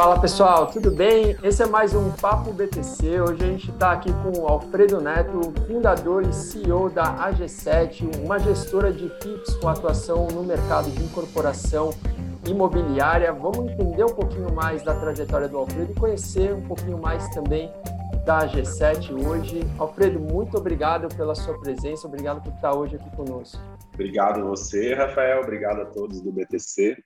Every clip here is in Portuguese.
Fala pessoal, tudo bem? Esse é mais um Papo BTC. Hoje a gente está aqui com o Alfredo Neto, fundador e CEO da AG7, uma gestora de FIPS com atuação no mercado de incorporação imobiliária. Vamos entender um pouquinho mais da trajetória do Alfredo e conhecer um pouquinho mais também da AG7 hoje. Alfredo, muito obrigado pela sua presença, obrigado por estar hoje aqui conosco. Obrigado você, Rafael, obrigado a todos do BTC.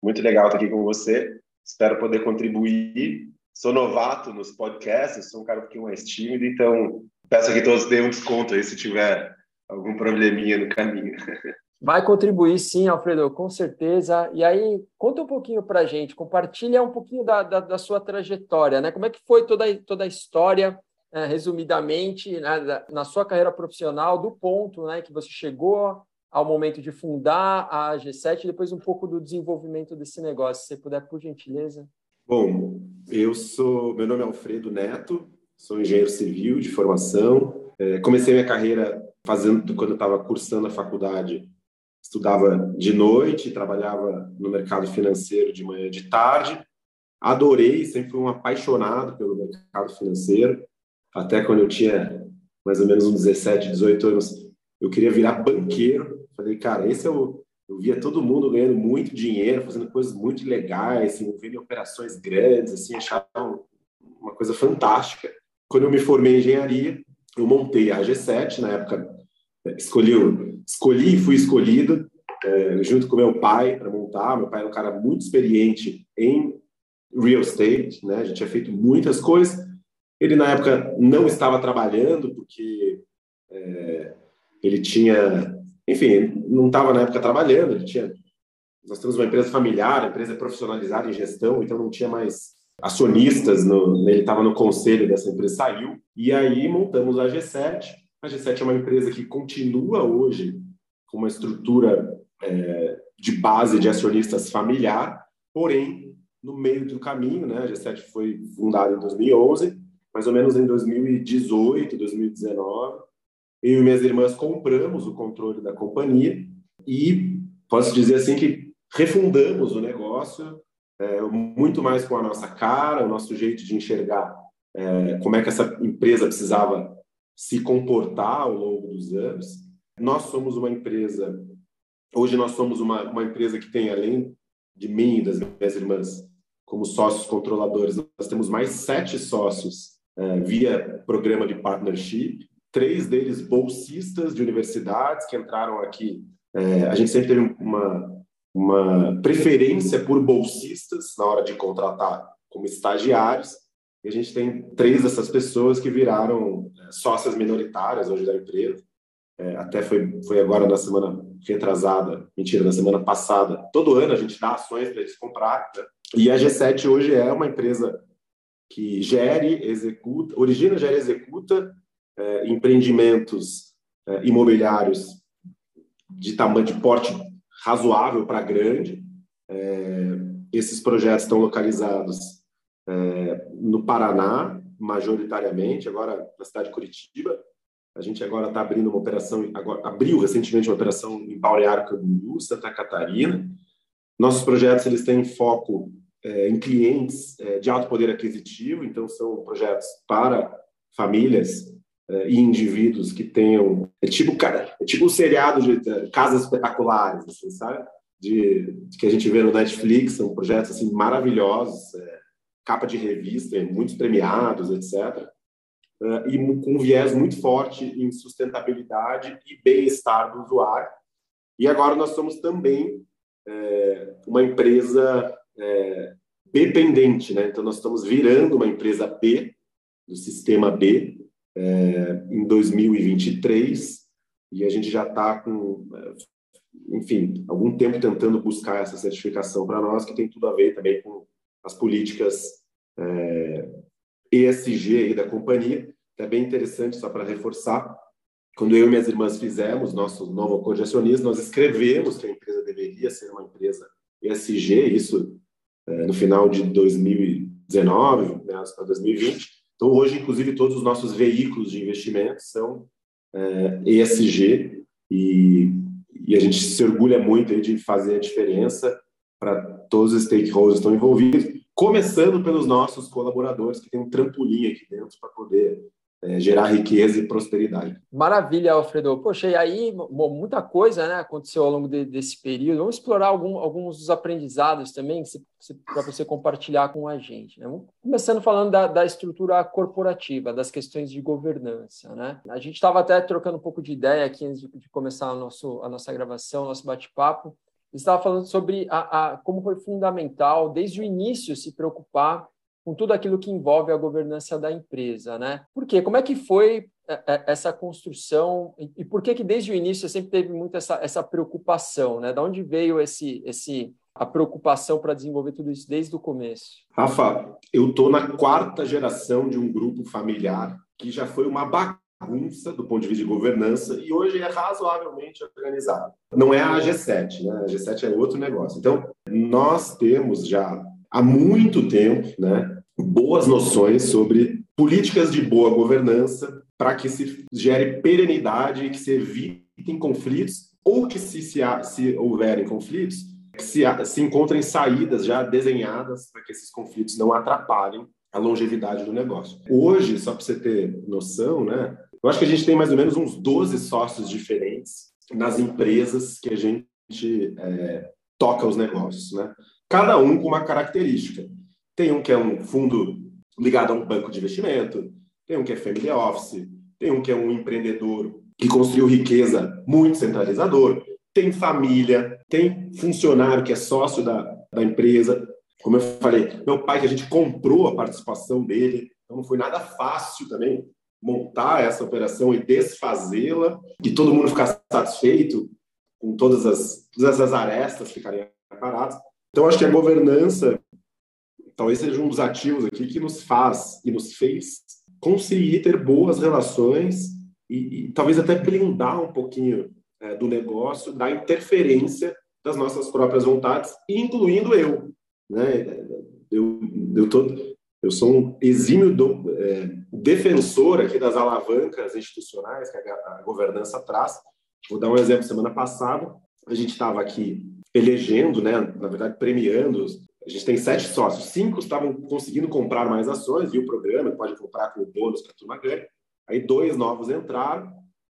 Muito legal estar aqui com você. Espero poder contribuir. Sou novato nos podcasts, sou um cara um pouquinho mais tímido, então peço que todos deem um desconto aí se tiver algum probleminha no caminho. Vai contribuir sim, Alfredo, com certeza. E aí, conta um pouquinho para a gente, compartilha um pouquinho da, da, da, sua trajetória, né? Como é que foi toda, toda a história, né? resumidamente, né? na sua carreira profissional, do ponto né? que você chegou ao momento de fundar a G7 e depois um pouco do desenvolvimento desse negócio. Se você puder, por gentileza. Bom, eu sou, meu nome é Alfredo Neto, sou engenheiro civil de formação. É, comecei minha carreira fazendo quando eu estava cursando a faculdade estudava de noite, trabalhava no mercado financeiro de manhã e de tarde. Adorei, sempre fui um apaixonado pelo mercado financeiro. Até quando eu tinha mais ou menos uns 17, 18 anos, eu queria virar banqueiro. Falei, cara, esse. Eu via todo mundo ganhando muito dinheiro, fazendo coisas muito legais, se envolvendo operações grandes, assim, achava uma coisa fantástica. Quando eu me formei em engenharia, eu montei a AG7, na época escolhi, escolhi e fui escolhido é, junto com meu pai para montar. Meu pai era um cara muito experiente em real estate, né? A gente tinha feito muitas coisas. Ele na época não estava trabalhando porque é, ele tinha, enfim, não estava na época trabalhando. Ele tinha, nós temos uma empresa familiar, a empresa é profissionalizada em gestão, então não tinha mais acionistas. No, ele estava no conselho dessa empresa, saiu e aí montamos a G7 a G7 é uma empresa que continua hoje com uma estrutura é, de base de acionistas familiar, porém, no meio do caminho, né, a G7 foi fundada em 2011, mais ou menos em 2018, 2019, eu e minhas irmãs compramos o controle da companhia e posso dizer assim que refundamos o negócio é, muito mais com a nossa cara, o nosso jeito de enxergar é, como é que essa empresa precisava se comportar ao longo dos anos. Nós somos uma empresa, hoje nós somos uma, uma empresa que tem, além de mim e das minhas irmãs, como sócios controladores, nós temos mais sete sócios é, via programa de partnership, três deles bolsistas de universidades que entraram aqui. É, a gente sempre teve uma, uma preferência por bolsistas na hora de contratar como estagiários, e a gente tem três dessas pessoas que viraram é, sócias minoritárias hoje da empresa. É, até foi, foi agora na semana retrasada, mentira, na semana passada. Todo ano a gente dá ações para eles comprar. Né? E a G7 hoje é uma empresa que gere, executa, origina, gera e executa é, empreendimentos é, imobiliários de tamanho, de porte razoável para grande. É, esses projetos estão localizados é, no Paraná, majoritariamente, agora na cidade de Curitiba. A gente agora está abrindo uma operação, agora, abriu recentemente uma operação em Balneário Camboriú, Santa Catarina. Nossos projetos eles têm foco é, em clientes é, de alto poder aquisitivo, então são projetos para famílias e indivíduos que tenham é tipo cara, é tipo um seriado de é, casas espetaculares, assim, sabe? De, de, que a gente vê no Netflix, são projetos assim maravilhosos, é, capa de revista, muitos premiados, etc. E com um viés muito forte em sustentabilidade e bem-estar do usuário. E agora nós somos também é, uma empresa é, dependente, né? Então nós estamos virando uma empresa B do sistema B é, em 2023 e a gente já está com, enfim, algum tempo tentando buscar essa certificação para nós que tem tudo a ver também com as políticas é, ESG aí da companhia. É bem interessante, só para reforçar, quando eu e minhas irmãs fizemos nosso novo acordo de acionistas, nós escrevemos que a empresa deveria ser uma empresa ESG, isso é, no final de 2019, meados para 2020. Então, hoje, inclusive, todos os nossos veículos de investimento são é, ESG e, e, a gente se orgulha muito de fazer a diferença para todos os stakeholders que estão envolvidos começando pelos nossos colaboradores, que tem um trampolim aqui dentro para poder é, gerar riqueza e prosperidade. Maravilha, Alfredo. Poxa, e aí muita coisa né, aconteceu ao longo de, desse período. Vamos explorar algum, alguns dos aprendizados também para você compartilhar com a gente. Né? Começando falando da, da, estrutura corporativa, das questões de governança. Né? A gente estava até trocando um pouco de ideia aqui antes de, de começar a, nosso, a nossa gravação, nosso bate-papo. Estava falando sobre a, a, como foi fundamental, desde o início, se preocupar com tudo aquilo que envolve a governança da empresa, né? Por quê? Como é que foi é, é, essa construção e por que que desde o início sempre teve muito essa, essa preocupação, né? Da onde veio esse esse a preocupação para desenvolver tudo isso desde o começo? Rafa, eu tô na quarta geração de um grupo familiar que já foi uma bagunça do ponto de vista de governança e hoje é razoavelmente organizado. Não é a G7, né? A G7 é outro negócio. Então, nós temos já há muito tempo, né, boas noções sobre políticas de boa governança para que se gere perenidade e que se evitem conflitos ou que se, se, se houverem conflitos, se, se encontrem saídas já desenhadas para que esses conflitos não atrapalhem a longevidade do negócio. Hoje, só para você ter noção, né, eu acho que a gente tem mais ou menos uns 12 sócios diferentes nas empresas que a gente é, toca os negócios, né? cada um com uma característica. Tem um que é um fundo ligado a um banco de investimento, tem um que é family office, tem um que é um empreendedor que construiu riqueza muito centralizador, tem família, tem funcionário que é sócio da, da empresa. Como eu falei, meu pai, que a gente comprou a participação dele, então não foi nada fácil também montar essa operação e desfazê-la, e todo mundo ficar satisfeito com todas as, todas as arestas ficarem paradas. Então, acho que a governança talvez seja um dos ativos aqui que nos faz e nos fez conseguir ter boas relações e, e talvez até blindar um pouquinho é, do negócio da interferência das nossas próprias vontades, incluindo eu. Né? Eu, eu, tô, eu sou um exímio do, é, defensor aqui das alavancas institucionais que a, a governança traz. Vou dar um exemplo. Semana passada, a gente estava aqui elegendo, né, na verdade, premiando. A gente tem sete sócios, cinco estavam conseguindo comprar mais ações, e o programa pode comprar com bônus para a turma ganha. Aí dois novos entraram,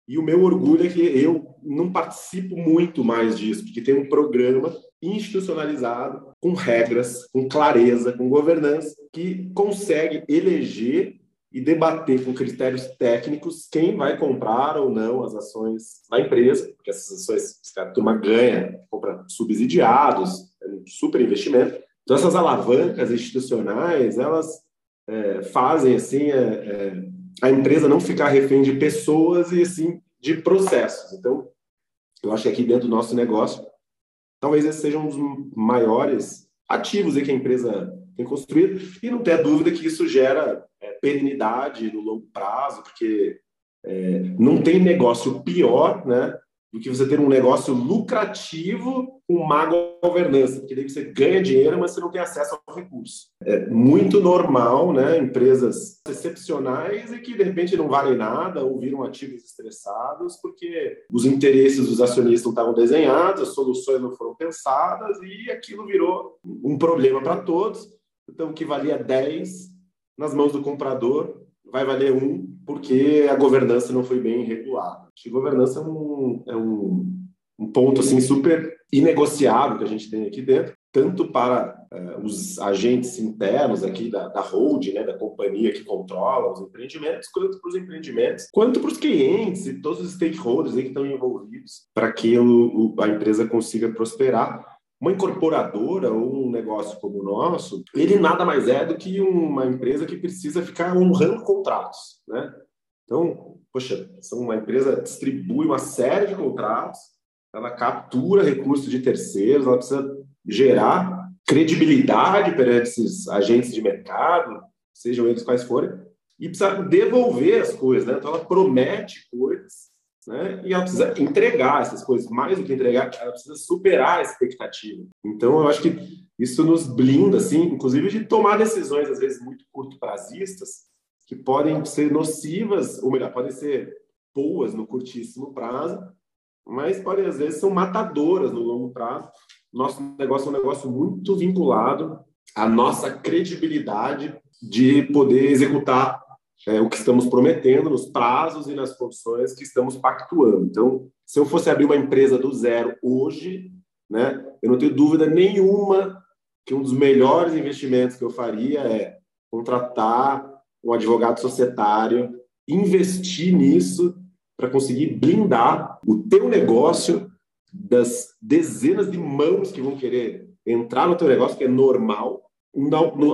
e o meu orgulho é que eu não participo muito mais disso, porque tem um programa institucionalizado, com regras, com clareza, com governança, que consegue eleger e debater com critérios técnicos quem vai comprar ou não as ações da empresa, porque essas ações a turma ganha, compra subsidiados, é um super investimento. Então, essas alavancas institucionais, elas é, fazem assim é, é, a empresa não ficar refém de pessoas e sim de processos. Então, eu acho que aqui dentro do nosso negócio, talvez esse seja um dos maiores ativos que a empresa tem construído, e não ter dúvida que isso gera é, perenidade no longo prazo, porque é, não tem negócio pior né, do que você ter um negócio lucrativo com má governança, porque daí você ganha dinheiro, mas você não tem acesso ao recurso. É muito normal, né, empresas excepcionais e que de repente não valem nada ou viram ativos estressados porque os interesses dos acionistas não estavam desenhados, as soluções não foram pensadas e aquilo virou um problema para todos. Então, o que valia 10 nas mãos do comprador vai valer 1 porque a governança não foi bem regulada. Acho que governança é um, é um, um ponto assim super inegociável que a gente tem aqui dentro, tanto para uh, os agentes internos aqui da, da holding, né, da companhia que controla os empreendimentos, quanto para os empreendimentos, quanto para os clientes e todos os stakeholders que estão envolvidos para que o, o, a empresa consiga prosperar uma incorporadora ou um negócio como o nosso, ele nada mais é do que uma empresa que precisa ficar honrando contratos, né? Então, poxa, uma empresa distribui uma série de contratos, ela captura recursos de terceiros, ela precisa gerar credibilidade perante esses agentes de mercado, sejam eles quais forem, e precisa devolver as coisas, né? Então, ela promete coisas né? E ela precisa entregar essas coisas, mais do que entregar, ela precisa superar a expectativa. Então, eu acho que isso nos blinda, assim, inclusive de tomar decisões, às vezes, muito curto-prazistas, que podem ser nocivas, ou melhor, podem ser boas no curtíssimo prazo, mas podem, às vezes, ser matadoras no longo prazo. Nosso negócio é um negócio muito vinculado a nossa credibilidade de poder executar é, o que estamos prometendo nos prazos e nas condições que estamos pactuando. Então, se eu fosse abrir uma empresa do zero hoje, né, eu não tenho dúvida nenhuma que um dos melhores investimentos que eu faria é contratar um advogado societário, investir nisso para conseguir blindar o teu negócio das dezenas de mãos que vão querer entrar no teu negócio, que é normal,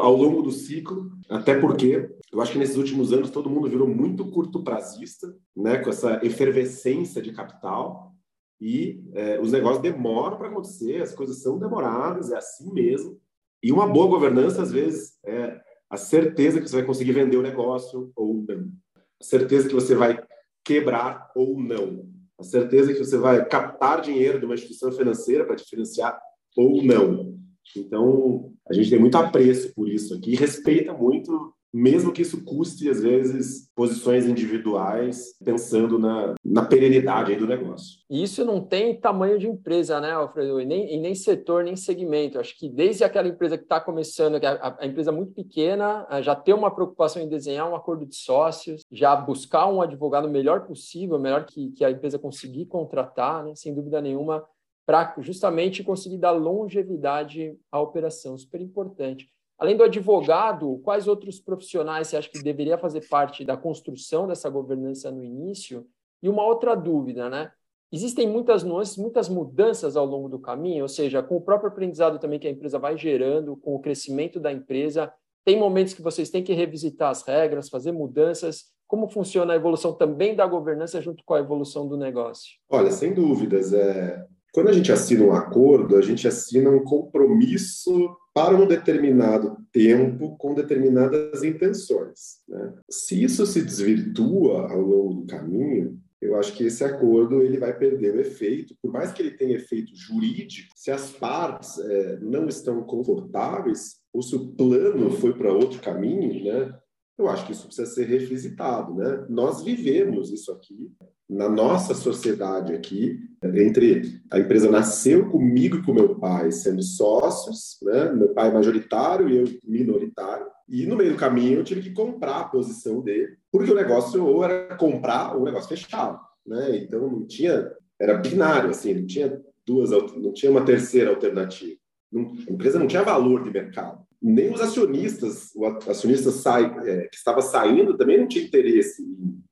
ao longo do ciclo, até porque eu acho que nesses últimos anos todo mundo virou muito curto prazista, né, com essa efervescência de capital e é, os negócios demoram para acontecer, as coisas são demoradas, é assim mesmo. E uma boa governança às vezes é a certeza que você vai conseguir vender o negócio ou não, a certeza que você vai quebrar ou não, a certeza que você vai captar dinheiro de uma instituição financeira para te financiar ou não. Então, a gente tem muito apreço por isso aqui, respeita muito, mesmo que isso custe, às vezes, posições individuais, pensando na, na perenidade do negócio. E isso não tem tamanho de empresa, né, Alfredo? E nem, e nem setor, nem segmento. Acho que desde aquela empresa que está começando, que é a, a, empresa muito pequena, já ter uma preocupação em desenhar um acordo de sócios, já buscar um advogado melhor possível, melhor que, que a empresa conseguir contratar, né, sem dúvida nenhuma, para justamente conseguir dar longevidade à operação, super importante. Além do advogado, quais outros profissionais você acha que deveria fazer parte da construção dessa governança no início? E uma outra dúvida, né? Existem muitas nuances, muitas mudanças ao longo do caminho, ou seja, com o próprio aprendizado também que a empresa vai gerando, com o crescimento da empresa, tem momentos que vocês têm que revisitar as regras, fazer mudanças. Como funciona a evolução também da governança junto com a evolução do negócio? Olha, sem dúvidas. É... Quando a gente assina um acordo, a gente assina um compromisso para um determinado tempo com determinadas intenções. Né? Se isso se desvirtua ao longo do caminho, eu acho que esse acordo ele vai perder o efeito, por mais que ele tenha efeito jurídico, se as partes é, não estão confortáveis, ou se o plano foi para outro caminho, né? Eu acho que isso precisa ser revisitado, né? Nós vivemos isso aqui na nossa sociedade aqui, entre a empresa nasceu comigo e com meu pai sendo sócios, né? Meu pai majoritário e eu minoritário. E no meio do caminho eu tive que comprar a posição dele, porque o negócio ou era comprar ou o negócio fechava, né? Então não tinha, era binário assim, não tinha duas, não tinha uma terceira alternativa. Não, a empresa não tinha valor de mercado nem os acionistas, o acionista sai, é, que estava saindo também não tinha interesse em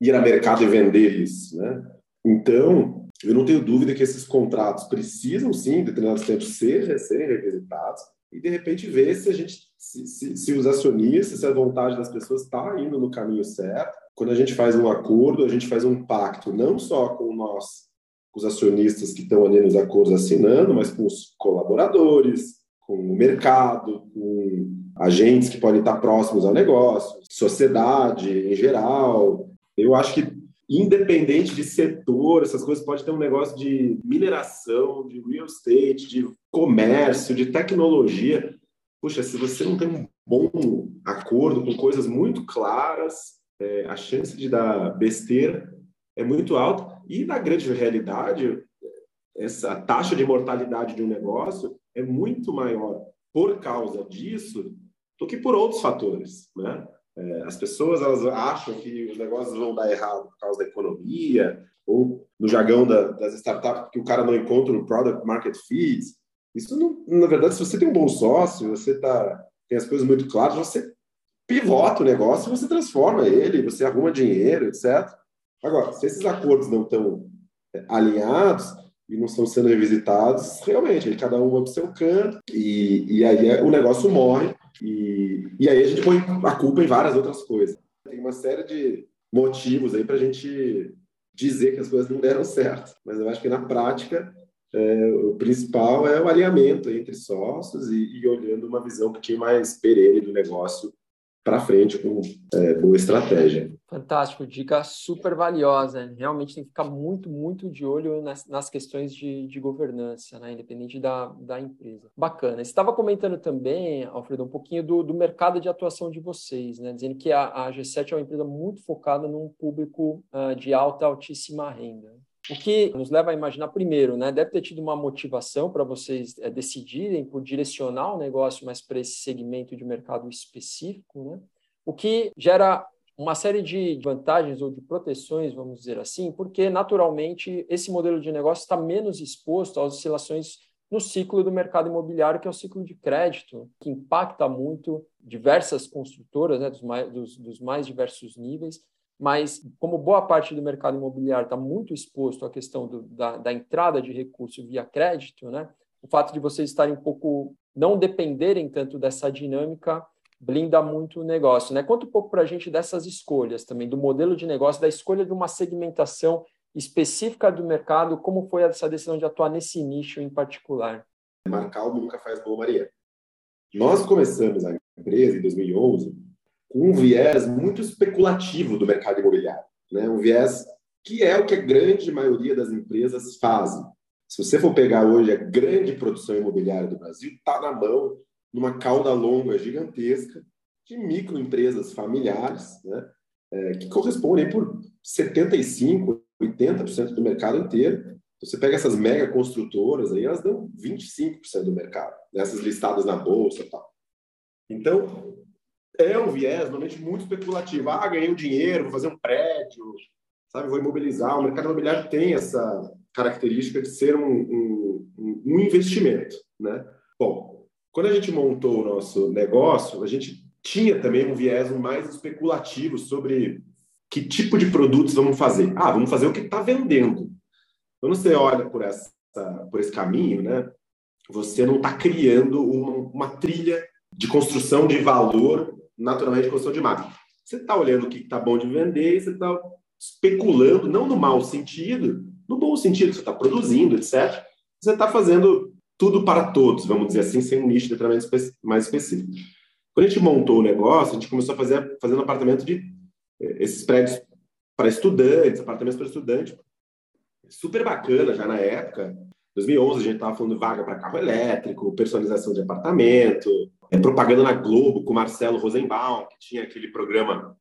ir ao mercado e vender isso, né? Então, eu não tenho dúvida que esses contratos precisam sim, em determinados tempos, ser, serem revisitados e de repente ver se a gente, se, se, se os acionistas, se a vontade das pessoas está indo no caminho certo. Quando a gente faz um acordo, a gente faz um pacto não só com nós, com os acionistas que estão ali nos acordos assinando, mas com os colaboradores, com o mercado, com agentes que podem estar próximos ao negócio, sociedade em geral. Eu acho que, independente de setor, essas coisas pode ter um negócio de mineração, de real estate, de comércio, de tecnologia. Puxa, se você não tem um bom acordo com coisas muito claras, é, a chance de dar besteira é muito alta. E, na grande realidade, essa taxa de mortalidade de um negócio é muito maior por causa disso do que por outros fatores, né? É, as pessoas elas acham que os negócios vão dar errado por causa da economia ou no jargão da, das startups que o cara não encontra o product market fit. Isso, não, na verdade, se você tem um bom sócio, você tá, tem as coisas muito claras, você pivota o negócio, você transforma ele, você arruma dinheiro, etc. Agora, se esses acordos não estão é, alinhados, e não estão sendo revisitados, realmente, cada um vai para o seu canto e, e aí é, o negócio morre e, e aí a gente põe a culpa em várias outras coisas. Tem uma série de motivos aí para a gente dizer que as coisas não deram certo, mas eu acho que na prática é, o principal é o alinhamento entre sócios e, e olhando uma visão um pouquinho mais perene do negócio para frente com é, boa estratégia. Fantástico, dica super valiosa. Realmente tem que ficar muito, muito de olho nas, nas questões de, de, governança, né? independente da, da empresa. Bacana. Você estava comentando também, Alfredo, um pouquinho do, do mercado de atuação de vocês, né? dizendo que a, a G7 é uma empresa muito focada num público uh, de alta, altíssima renda. O que nos leva a imaginar, primeiro, né, deve ter tido uma motivação para vocês é, decidirem por direcionar o negócio mais para esse segmento de mercado específico, né? o que gera uma série de vantagens ou de proteções, vamos dizer assim, porque naturalmente esse modelo de negócio está menos exposto às oscilações no ciclo do mercado imobiliário, que é o ciclo de crédito, que impacta muito diversas construtoras, né, dos, mais, dos, dos mais diversos níveis, mas como boa parte do mercado imobiliário está muito exposto à questão do, da, da, entrada de recurso via crédito, né? o fato de vocês estarem um pouco, não dependerem tanto dessa dinâmica, blinda muito o negócio. Né? Conta um pouco para a gente dessas escolhas também, do modelo de negócio, da escolha de uma segmentação específica do mercado, como foi essa decisão de atuar nesse nicho em particular? Marcar nunca faz boa Maria. Nós começamos a empresa em 2011 com um viés muito especulativo do mercado imobiliário, né? um viés que é o que a grande maioria das empresas fazem. Se você for pegar hoje a grande produção imobiliária do Brasil, está na mão numa cauda longa gigantesca de microempresas familiares, né? É, que correspondem por 75, 80% do mercado inteiro. Você pega essas mega construtoras aí, elas dão 25% do mercado, nessas listadas na bolsa tal. Então, é um viés normalmente muito especulativo. Ah, ganhei um dinheiro, vou fazer um prédio, sabe, vou imobilizar. O mercado imobiliário tem essa característica de ser um, um, um investimento, né? Bom, quando a gente montou o nosso negócio, a gente tinha também um viés mais especulativo sobre que tipo de produtos vamos fazer. Ah, vamos fazer o que está vendendo. Quando você olha por, essa, por esse caminho, né, você não está criando uma, uma trilha de construção de valor naturalmente construção de marca. Você está olhando o que está bom de vender você está especulando, não no mau sentido, no bom sentido, você está produzindo, etc. Você está fazendo tudo para todos, vamos dizer assim, sem um nicho de tratamento mais específico. Quando a gente montou o negócio, a gente começou a fazer fazendo apartamento de eh, esses prédios para estudantes, apartamentos para estudante, super bacana já na época. 2011 a gente estava falando vaga para carro elétrico, personalização de apartamento, é, propaganda na Globo com Marcelo Rosenbaum, que tinha aquele programa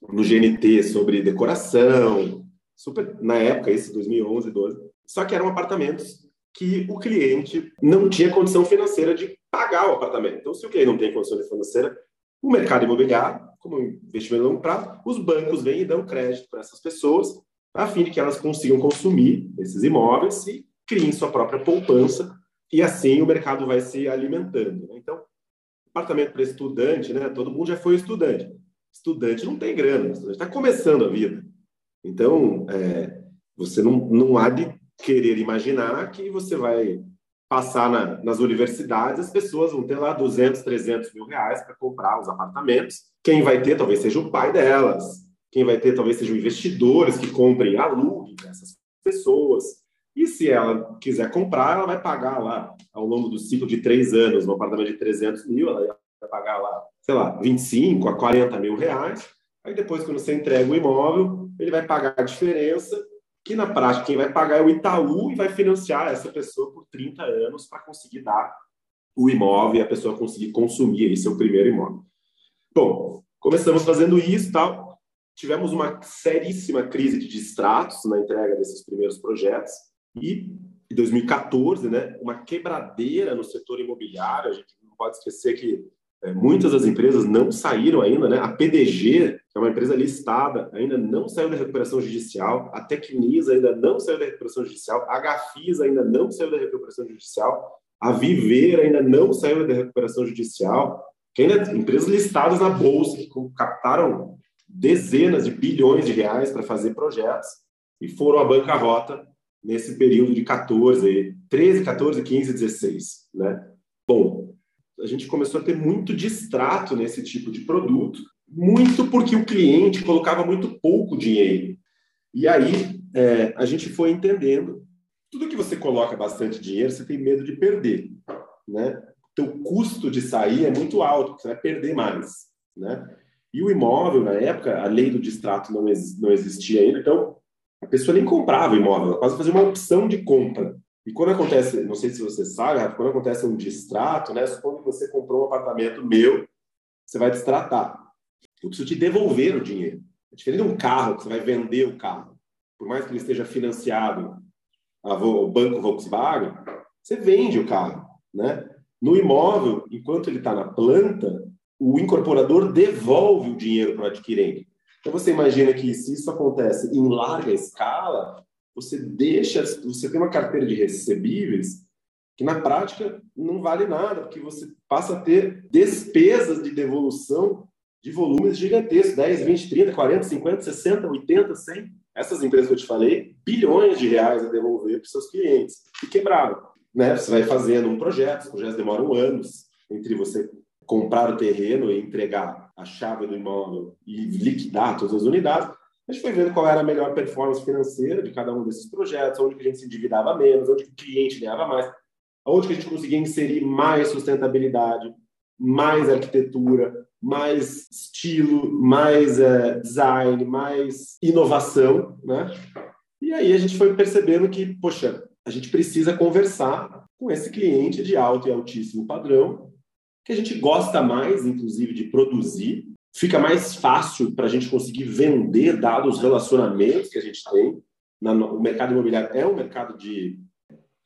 no GNT sobre decoração, super na época, esse 2011, 12. Só que eram apartamentos que o cliente não tinha condição financeira de pagar o apartamento. Então, se o cliente não tem condição financeira, o mercado imobiliário, como investimento a longo prazo, os bancos vêm e dão crédito para essas pessoas, a fim de que elas consigam consumir esses imóveis e criem sua própria poupança, e assim o mercado vai se alimentando. Né? Então, apartamento para estudante, né? Todo mundo já foi estudante. Estudante não tem grana, está começando a vida. Então, é, você não, não há de querer imaginar que você vai passar na, nas universidades, as pessoas vão ter lá 200, 300 mil reais para comprar os apartamentos. Quem vai ter talvez seja o pai delas. Quem vai ter talvez sejam investidores que comprem, aluguem essas pessoas. E se ela quiser comprar, ela vai pagar lá, ao longo do ciclo de três anos, no apartamento de 300 mil, ela vai pagar lá, sei lá, 25 a 40 mil reais. Aí depois, quando você entrega o imóvel, ele vai pagar a diferença, que na prática quem vai pagar é o Itaú e vai financiar essa pessoa por 30 anos para conseguir dar o imóvel e a pessoa conseguir consumir aí seu primeiro imóvel. Bom, começamos fazendo isso tal. Tivemos uma seríssima crise de distratos na entrega desses primeiros projetos e em 2014, né, uma quebradeira no setor imobiliário. A gente não pode esquecer que muitas das empresas não saíram ainda, né? A PDG, que é uma empresa listada, ainda não saiu da recuperação judicial. A Tecnisa ainda não saiu da recuperação judicial. A Gafisa ainda não saiu da recuperação judicial. A Viver ainda não saiu da recuperação judicial. Que ainda empresas listadas na bolsa que captaram dezenas de bilhões de reais para fazer projetos e foram à bancarrota nesse período de 14, 13, 14, 15, 16, né? Bom, a gente começou a ter muito distrato nesse tipo de produto, muito porque o cliente colocava muito pouco dinheiro. E aí é, a gente foi entendendo, tudo que você coloca bastante dinheiro, você tem medo de perder, né? Então, custo de sair é muito alto, você vai perder mais, né? E o imóvel, na época, a lei do distrato não, ex não existia ainda, então a pessoa nem comprava imóvel, ela quase fazia uma opção de compra. E quando acontece, não sei se você sabe, quando acontece um distrato, né? Supondo que você comprou um apartamento meu, você vai distratar. Eu preciso te devolver o dinheiro. É diferente de um carro, que você vai vender o carro. por mais que ele esteja financiado ao banco Volkswagen, você vende o carro, né? No imóvel, enquanto ele está na planta, o incorporador devolve o dinheiro para o adquirente. Então você imagina que se isso acontece em larga escala, você deixa, você tem uma carteira de recebíveis que na prática não vale nada, porque você passa a ter despesas de devolução de volumes gigantescos, 10, 20, 30, 40, 50, 60, 80, 100. Essas empresas que eu te falei, bilhões de reais a devolver para seus clientes. E quebraram. Né? Você vai fazendo um projeto, os projetos demoram anos entre você comprar o terreno e entregar a chave do imóvel e liquidar todas as unidades. A gente foi vendo qual era a melhor performance financeira de cada um desses projetos, onde a gente se endividava menos, onde o cliente ganhava mais onde que a gente conseguia inserir mais sustentabilidade, mais arquitetura, mais estilo, mais é, design, mais inovação, né? E aí a gente foi percebendo que, poxa, a gente precisa conversar com esse cliente de alto e altíssimo padrão, que a gente gosta mais, inclusive, de produzir, fica mais fácil para a gente conseguir vender, dados os relacionamentos que a gente tem. O mercado imobiliário é um mercado de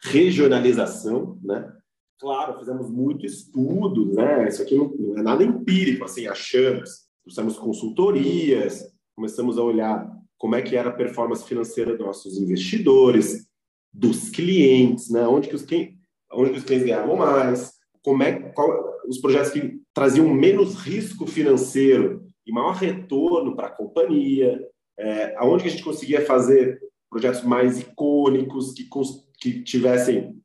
regionalização, né? Claro, fizemos muito estudo, né? Isso aqui não, não é nada empírico, assim, achamos. Fizemos consultorias, começamos a olhar como é que era a performance financeira dos nossos investidores, dos clientes, né? Onde que os, quem, onde que os clientes ganhavam mais, como é qual, os projetos que traziam menos risco financeiro e maior retorno para a companhia, é, aonde a gente conseguia fazer projetos mais icônicos que que tivessem,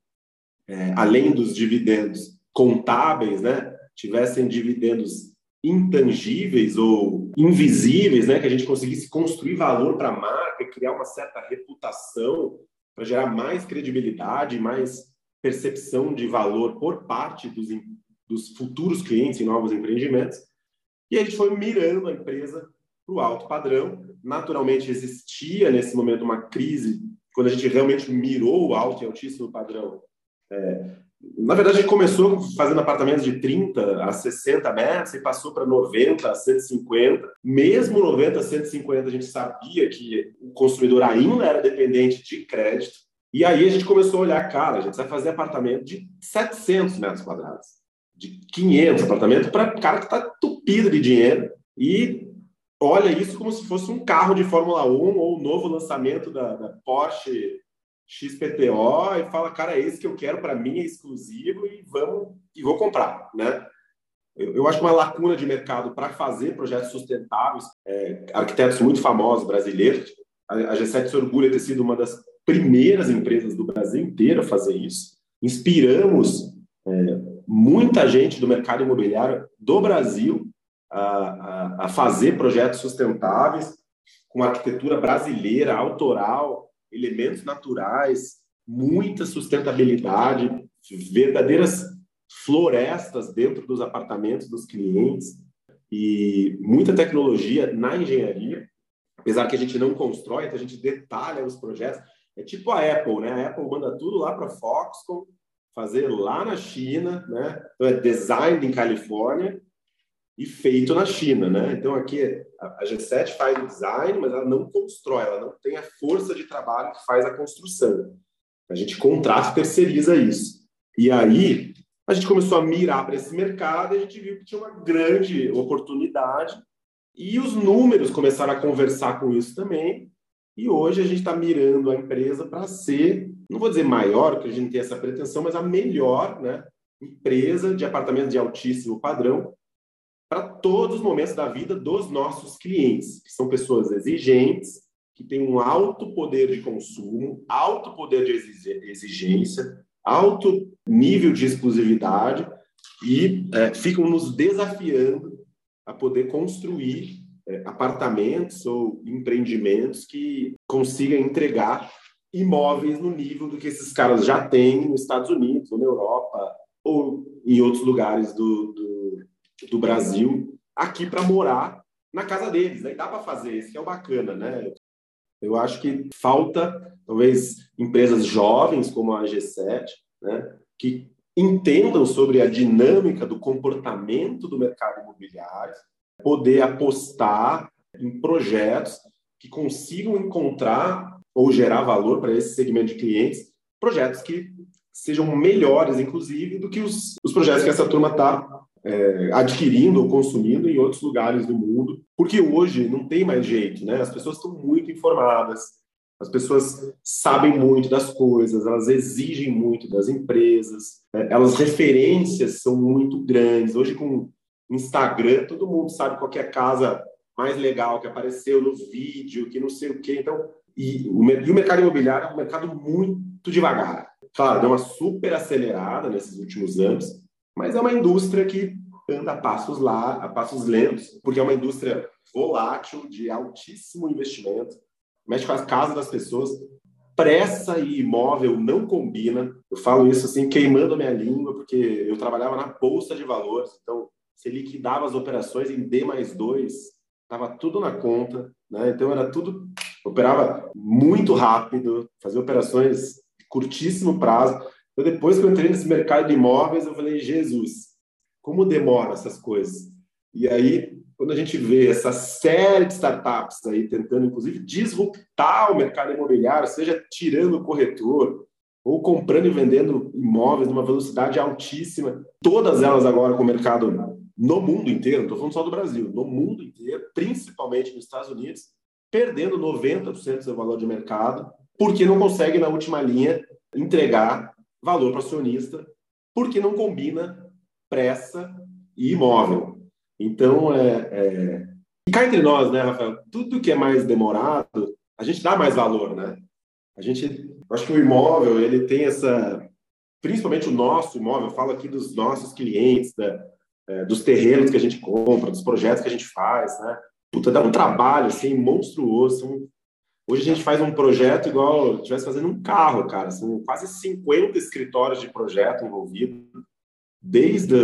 é, além dos dividendos contábeis, né, tivessem dividendos intangíveis ou invisíveis, né, que a gente conseguisse construir valor para a marca, criar uma certa reputação para gerar mais credibilidade, mais percepção de valor por parte dos, dos futuros clientes em novos empreendimentos. E a gente foi mirando a empresa para o alto padrão. Naturalmente, existia nesse momento uma crise quando a gente realmente mirou o alto e altíssimo padrão. É, na verdade, a gente começou fazendo apartamentos de 30 a 60 metros e passou para 90 a 150. Mesmo 90 a 150, a gente sabia que o consumidor ainda era dependente de crédito. E aí a gente começou a olhar, cara, a gente vai fazer apartamento de 700 metros quadrados, de 500 apartamentos para cara que está tupido de dinheiro. E olha isso como se fosse um carro de Fórmula 1 ou o novo lançamento da, da Porsche XPTO e fala, cara, é esse que eu quero para mim, é exclusivo e vamos e vou comprar, né? Eu, eu acho uma lacuna de mercado para fazer projetos sustentáveis, é, arquitetos muito famosos brasileiros, a, a G7 se orgulha de ter sido uma das primeiras empresas do Brasil inteiro a fazer isso. Inspiramos é, muita gente do mercado imobiliário do Brasil a, a, a fazer projetos sustentáveis com arquitetura brasileira, autoral, elementos naturais, muita sustentabilidade, verdadeiras florestas dentro dos apartamentos dos clientes e muita tecnologia na engenharia, apesar que a gente não constrói, então a gente detalha os projetos. É tipo a Apple, né? A Apple manda tudo lá para a Foxconn, fazer lá na China, né? Então é design em Califórnia e feito na China, né? Então aqui a G7 faz o design, mas ela não constrói, ela não tem a força de trabalho que faz a construção. A gente contrata e terceiriza isso. E aí a gente começou a mirar para esse mercado e a gente viu que tinha uma grande oportunidade e os números começaram a conversar com isso também. E hoje a gente está mirando a empresa para ser, não vou dizer maior, porque a gente tem essa pretensão, mas a melhor né, empresa de apartamentos de altíssimo padrão para todos os momentos da vida dos nossos clientes, que são pessoas exigentes, que têm um alto poder de consumo, alto poder de exigência, alto nível de exclusividade e é, ficam nos desafiando a poder construir é, apartamentos ou empreendimentos que consigam entregar imóveis no nível do que esses caras já têm nos Estados Unidos, ou na Europa, ou em outros lugares do, do do Brasil aqui para morar na casa deles. Né? Dá para fazer, isso que é o bacana, né? Eu acho que falta, talvez, empresas jovens como a G7, né, que entendam sobre a dinâmica do comportamento do mercado imobiliário, poder apostar em projetos que consigam encontrar ou gerar valor para esse segmento de clientes, projetos que sejam melhores, inclusive, do que os, os projetos que essa turma está é, adquirindo ou consumindo em outros lugares do mundo, porque hoje não tem mais jeito, né? As pessoas estão muito informadas, as pessoas sabem muito das coisas, elas exigem muito das empresas, né? elas referências são muito grandes. Hoje com Instagram todo mundo sabe qual é a casa mais legal que apareceu no vídeo, que não sei o quê. Então, e o, e o mercado imobiliário é um mercado muito devagar. Claro, deu uma super acelerada nesses últimos anos, mas é uma indústria que anda a passos lá, a passos lentos, porque é uma indústria volátil de altíssimo investimento, mexe com a casa das pessoas. Pressa e imóvel não combina. Eu falo isso assim, queimando a minha língua, porque eu trabalhava na bolsa de valores, então você liquidava as operações em D mais 2, estava tudo na conta, né? Então era tudo, operava muito rápido, fazia operações de curtíssimo prazo. Então depois que eu entrei nesse mercado de imóveis, eu falei, Jesus, como demora essas coisas? E aí, quando a gente vê essa série de startups aí tentando, inclusive, disruptar o mercado imobiliário, seja tirando o corretor, ou comprando e vendendo imóveis numa velocidade altíssima, todas elas agora com o mercado no mundo inteiro, não estou falando só do Brasil, no mundo inteiro, principalmente nos Estados Unidos, perdendo 90% do seu valor de mercado, porque não consegue, na última linha, entregar valor para o acionista, porque não combina pressa e imóvel. Então, é, é... E cá entre nós, né, Rafael? Tudo que é mais demorado, a gente dá mais valor, né? A gente, acho que o imóvel, ele tem essa, principalmente o nosso imóvel, eu falo aqui dos nossos clientes, né? é, dos terrenos que a gente compra, dos projetos que a gente faz, né? Puta, dá um trabalho, assim, monstruoso. Hoje a gente faz um projeto igual estivesse fazendo um carro, cara. São quase 50 escritórios de projeto envolvidos, desde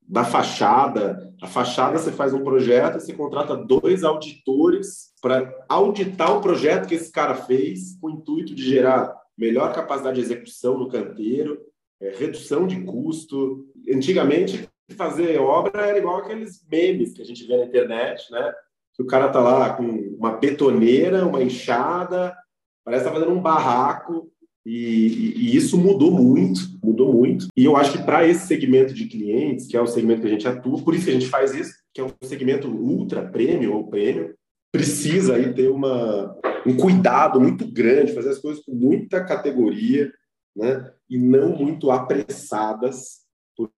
da fachada. A fachada você faz um projeto, você contrata dois auditores para auditar o projeto que esse cara fez, com o intuito de gerar melhor capacidade de execução no canteiro, é, redução de custo. Antigamente, fazer obra era igual aqueles memes que a gente vê na internet, né? Que o cara tá lá com uma betoneira, uma enxada, parece que tá fazendo um barraco. E, e, isso mudou muito, mudou muito. E eu acho que para esse segmento de clientes, que é o segmento que a gente atua, por isso que a gente faz isso, que é um segmento ultra premium ou premium, precisa aí ter uma, um cuidado muito grande, fazer as coisas com muita categoria, né? E não muito apressadas,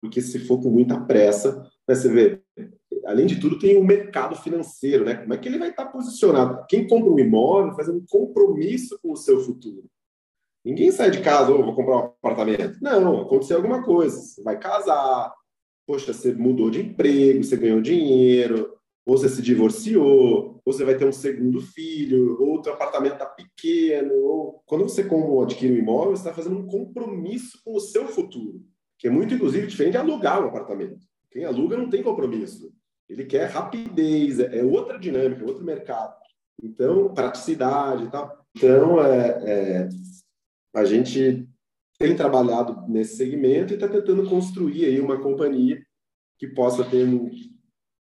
porque se for com muita pressa, né, você vê, além de tudo, tem o mercado financeiro, né? Como é que ele vai estar posicionado? Quem compra um imóvel faz um compromisso com o seu futuro. Ninguém sai de casa, ou oh, vou comprar um apartamento. Não, aconteceu alguma coisa. Você vai casar, poxa, você mudou de emprego, você ganhou dinheiro, ou você se divorciou, ou você vai ter um segundo filho, ou outro apartamento está pequeno. Ou... Quando você adquire um imóvel, você está fazendo um compromisso com o seu futuro que é muito, inclusive, diferente de alugar um apartamento. Quem aluga não tem compromisso. Ele quer rapidez, é, é outra dinâmica, é outro mercado. Então, praticidade e tal. Então, é, é, a gente tem trabalhado nesse segmento e está tentando construir aí uma companhia que possa ter um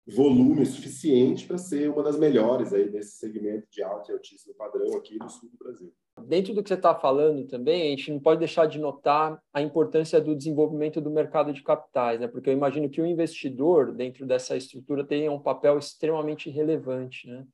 volume suficiente para ser uma das melhores aí nesse segmento de alto e altíssimo padrão aqui no sul do Brasil. Dentro do que você está falando também, a gente não pode deixar de notar a importância do desenvolvimento do mercado de capitais, né? porque eu imagino que o investidor, dentro dessa estrutura, tenha um papel extremamente relevante. Né?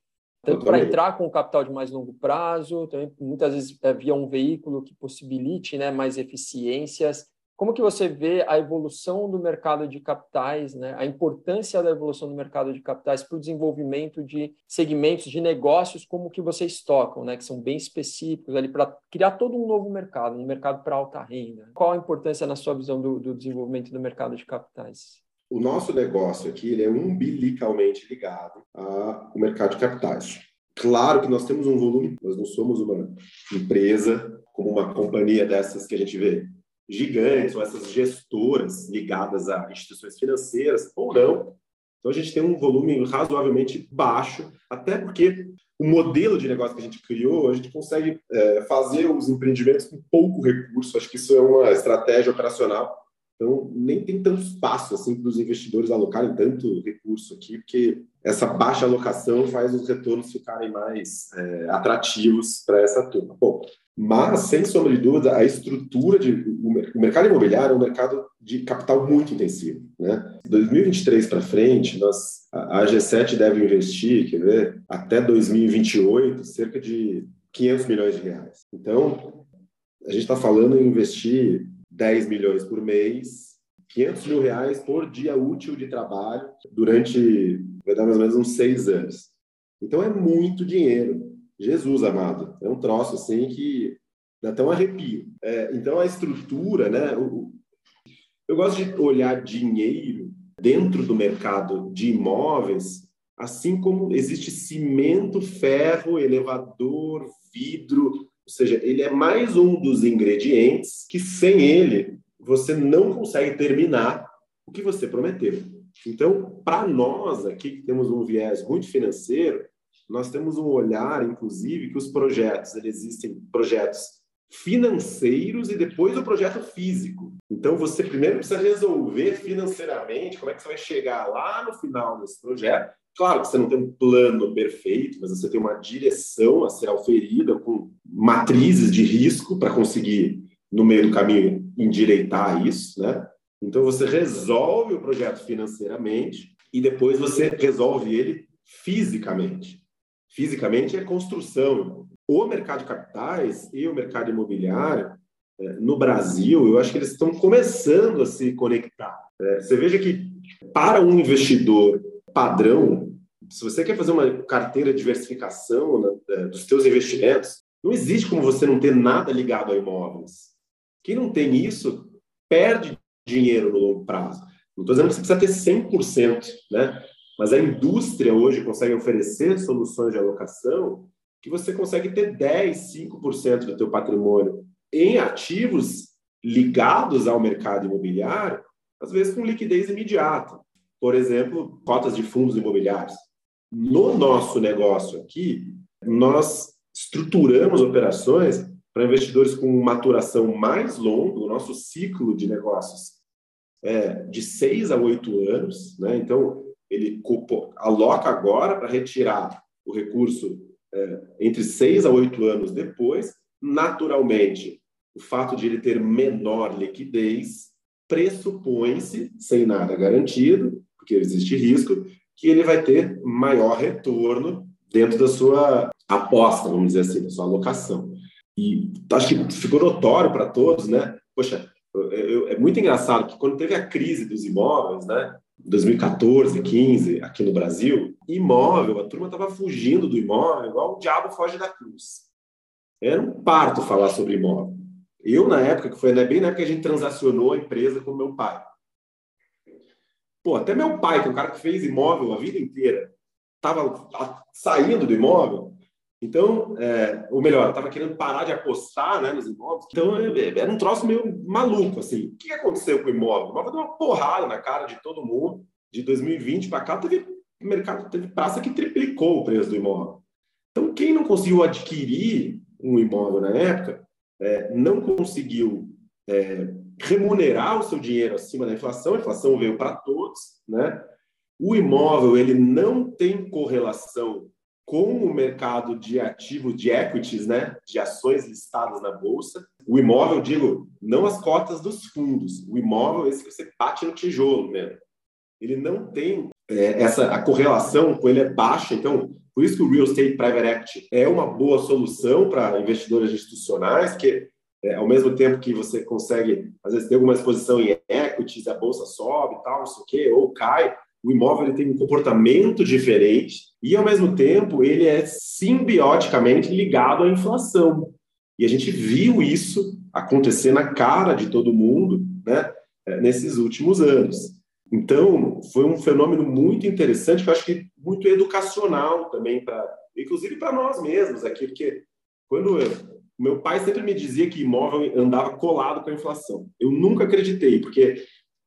Tanto para entrar com o capital de mais longo prazo, também muitas vezes é via um veículo que possibilite né, mais eficiências como que você vê a evolução do mercado de capitais, né? a importância da evolução do mercado de capitais para o desenvolvimento de segmentos de negócios como que vocês tocam, né? que são bem específicos ali para criar todo um novo mercado, um mercado para alta renda. Qual a importância na sua visão do, do desenvolvimento do mercado de capitais? O nosso negócio aqui ele é umbilicalmente ligado ao mercado de capitais. Claro que nós temos um volume, nós não somos uma empresa como uma companhia dessas que a gente vê gigantes ou essas gestoras ligadas a instituições financeiras ou não. Então a gente tem um volume razoavelmente baixo, até porque o modelo de negócio que a gente criou, a gente consegue é, fazer os empreendimentos com pouco recurso. Acho que isso é uma estratégia operacional. Então, nem tem tanto espaço assim para os investidores alocarem tanto recurso aqui, porque essa baixa alocação faz os retornos ficarem mais é, atrativos para essa turma. Bom, mas, sem sombra de dúvida, a estrutura de. O mercado imobiliário é um mercado de capital muito intensivo. Né? 2023 para frente, nós, a G7 deve investir, quer ver, até 2028, cerca de 500 milhões de reais. Então, a gente está falando em investir 10 milhões por mês, 500 mil reais por dia útil de trabalho durante, vai dar mais ou menos uns seis anos. Então, é muito dinheiro. Jesus amado, é um troço assim que dá até um arrepio. É, então a estrutura, né? O, eu gosto de olhar dinheiro dentro do mercado de imóveis, assim como existe cimento, ferro, elevador, vidro, ou seja, ele é mais um dos ingredientes que sem ele você não consegue terminar o que você prometeu. Então, para nós aqui que temos um viés muito financeiro, nós temos um olhar, inclusive, que os projetos, eles existem projetos financeiros e depois o projeto físico. Então, você primeiro precisa resolver financeiramente como é que você vai chegar lá no final desse projeto. Claro que você não tem um plano perfeito, mas você tem uma direção a ser auferida com matrizes de risco para conseguir, no meio do caminho, endireitar isso, né? Então, você resolve o projeto financeiramente e depois você resolve ele fisicamente fisicamente é construção. O mercado de capitais e o mercado imobiliário, é, no Brasil, eu acho que eles estão começando a se conectar. É, você veja que, para um investidor padrão, se você quer fazer uma carteira de diversificação né, é, dos seus investimentos, não existe como você não ter nada ligado a imóveis. Quem não tem isso perde dinheiro no longo prazo. Não estou dizendo que você precisa ter 100%, né? Mas a indústria hoje consegue oferecer soluções de alocação que você consegue ter 10, 5% do teu patrimônio em ativos ligados ao mercado imobiliário, às vezes com liquidez imediata. Por exemplo, cotas de fundos imobiliários. No nosso negócio aqui, nós estruturamos operações para investidores com maturação mais longa, o nosso ciclo de negócios é de seis a oito anos, né? Então, ele aloca agora para retirar o recurso é, entre seis a oito anos depois. Naturalmente, o fato de ele ter menor liquidez pressupõe-se, sem nada garantido, porque existe risco, que ele vai ter maior retorno dentro da sua aposta, vamos dizer assim, da sua alocação. E acho que ficou notório para todos, né? Poxa, é muito engraçado que quando teve a crise dos imóveis, né? 2014, 15, aqui no Brasil, imóvel, a turma estava fugindo do imóvel, igual o diabo foge da cruz. Era um parto falar sobre imóvel. Eu, na época, que foi né, bem na época que a gente transacionou a empresa com meu pai. Pô, até meu pai, que é um cara que fez imóvel a vida inteira, estava saindo do imóvel, então, é, ou melhor, estava querendo parar de apostar né, nos imóveis. Então, é, é, era um troço meio maluco, assim. O que aconteceu com o imóvel? O imóvel deu uma porrada na cara de todo mundo. De 2020 para cá, teve mercado, teve praça que triplicou o preço do imóvel. Então, quem não conseguiu adquirir um imóvel na época, é, não conseguiu é, remunerar o seu dinheiro acima da inflação. A inflação veio para todos, né? O imóvel ele não tem correlação com o mercado de ativos, de equities, né, de ações listadas na bolsa. O imóvel, digo, não as cotas dos fundos. O imóvel, esse que você bate no tijolo mesmo. Ele não tem é, essa a correlação com ele é baixa. Então, por isso que o real estate private equity é uma boa solução para investidores institucionais, que é, ao mesmo tempo que você consegue, às vezes, ter alguma exposição em equities, a bolsa sobe tal, não sei o quê, ou cai, o imóvel ele tem um comportamento diferente e, ao mesmo tempo, ele é simbioticamente ligado à inflação. E a gente viu isso acontecer na cara de todo mundo né, é, nesses últimos anos. Então, foi um fenômeno muito interessante, que eu acho que muito educacional também, pra, inclusive para nós mesmos aqui, porque quando eu, meu pai sempre me dizia que imóvel andava colado com a inflação. Eu nunca acreditei, porque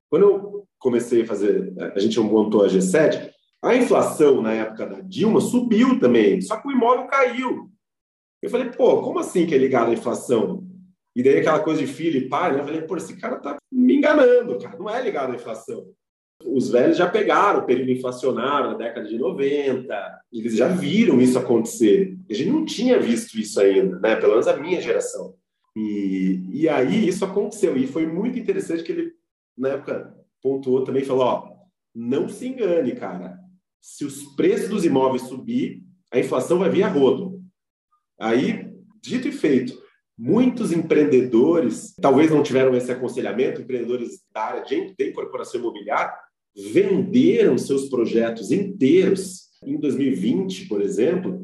quando eu comecei a fazer, a gente montou a G7, a inflação na época da Dilma subiu também, só que o imóvel caiu. Eu falei, pô, como assim que é ligado à inflação? E daí aquela coisa de filho e pai, né? Eu falei, pô, esse cara tá me enganando, cara, não é ligado à inflação. Os velhos já pegaram o período inflacionário na década de 90, eles já viram isso acontecer. A gente não tinha visto isso ainda, né? Pelo menos a minha geração. E, e aí isso aconteceu, e foi muito interessante que ele, na época, pontuou também, falou, ó, não se engane, cara, se os preços dos imóveis subir, a inflação vai vir a rodo. Aí, dito e feito, muitos empreendedores, talvez não tiveram esse aconselhamento, empreendedores da área de, de incorporação imobiliária, venderam seus projetos inteiros em 2020, por exemplo.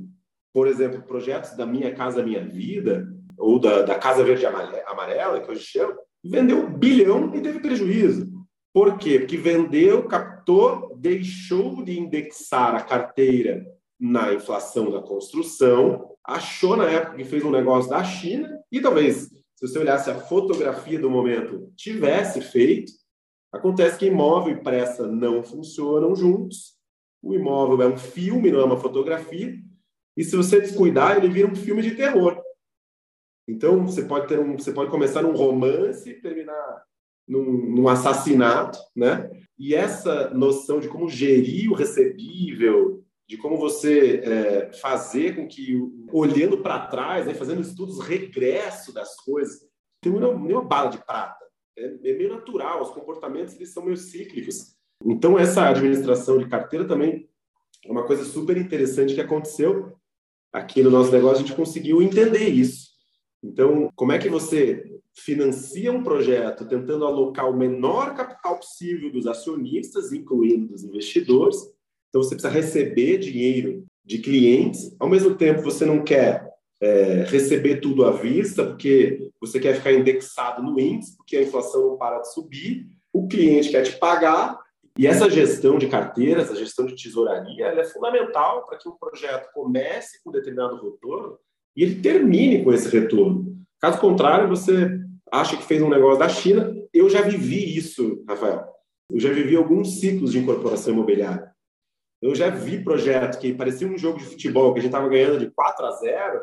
Por exemplo, projetos da Minha Casa Minha Vida, ou da, da Casa Verde Amarela, que hoje chama, vendeu um bilhão e teve prejuízo. Por quê? Porque vendeu, captou, deixou de indexar a carteira na inflação da construção, achou na época que fez um negócio da China e talvez, se você olhasse a fotografia do momento, tivesse feito. Acontece que imóvel e pressa não funcionam juntos. O imóvel é um filme, não é uma fotografia. E se você descuidar, ele vira um filme de terror. Então, você pode ter um, você pode começar num romance e terminar num, num assassinato, né? E essa noção de como gerir o recebível, de como você é, fazer com que, olhando para trás, né, fazendo estudos regresso das coisas, tem uma, nenhuma bala de prata. É, é, meio natural, os comportamentos eles são meio cíclicos. Então, essa administração de carteira também é uma coisa super interessante que aconteceu aqui no nosso negócio, a gente conseguiu entender isso. Então, como é que você financia um projeto tentando alocar o menor capital possível dos acionistas, incluindo dos investidores. Então, você precisa receber dinheiro de clientes, ao mesmo tempo, você não quer é, receber tudo à vista, porque você quer ficar indexado no índice, porque a inflação não para de subir, o cliente quer te pagar, e essa gestão de carteiras, essa gestão de tesouraria, ela é fundamental para que um projeto comece com determinado retorno e ele termine com esse retorno. Caso contrário, você acha que fez um negócio da China. Eu já vivi isso, Rafael. Eu já vivi alguns ciclos de incorporação imobiliária. Eu já vi projeto que parecia um jogo de futebol que a gente estava ganhando de 4 a 0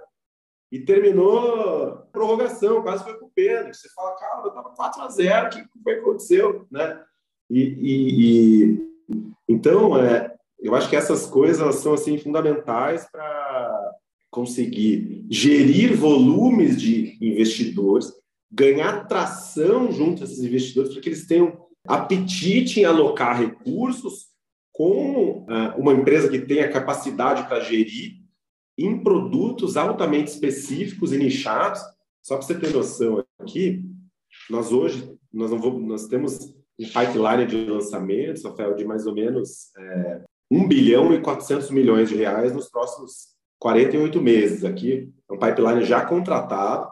e terminou prorrogação, quase foi para o Pedro. Você fala, cara, eu estava 4 a 0 o que foi que aconteceu? Né? E, e, e então, é, eu acho que essas coisas são assim fundamentais para conseguir gerir volumes de investidores ganhar tração junto a esses investidores para que eles tenham apetite em alocar recursos com uh, uma empresa que tenha capacidade para gerir em produtos altamente específicos e nichados. Só para você ter noção aqui, nós hoje nós, vamos, nós temos um pipeline de lançamentos, Rafael, de mais ou menos é, 1 bilhão e 400 milhões de reais nos próximos 48 meses. Aqui é um pipeline já contratado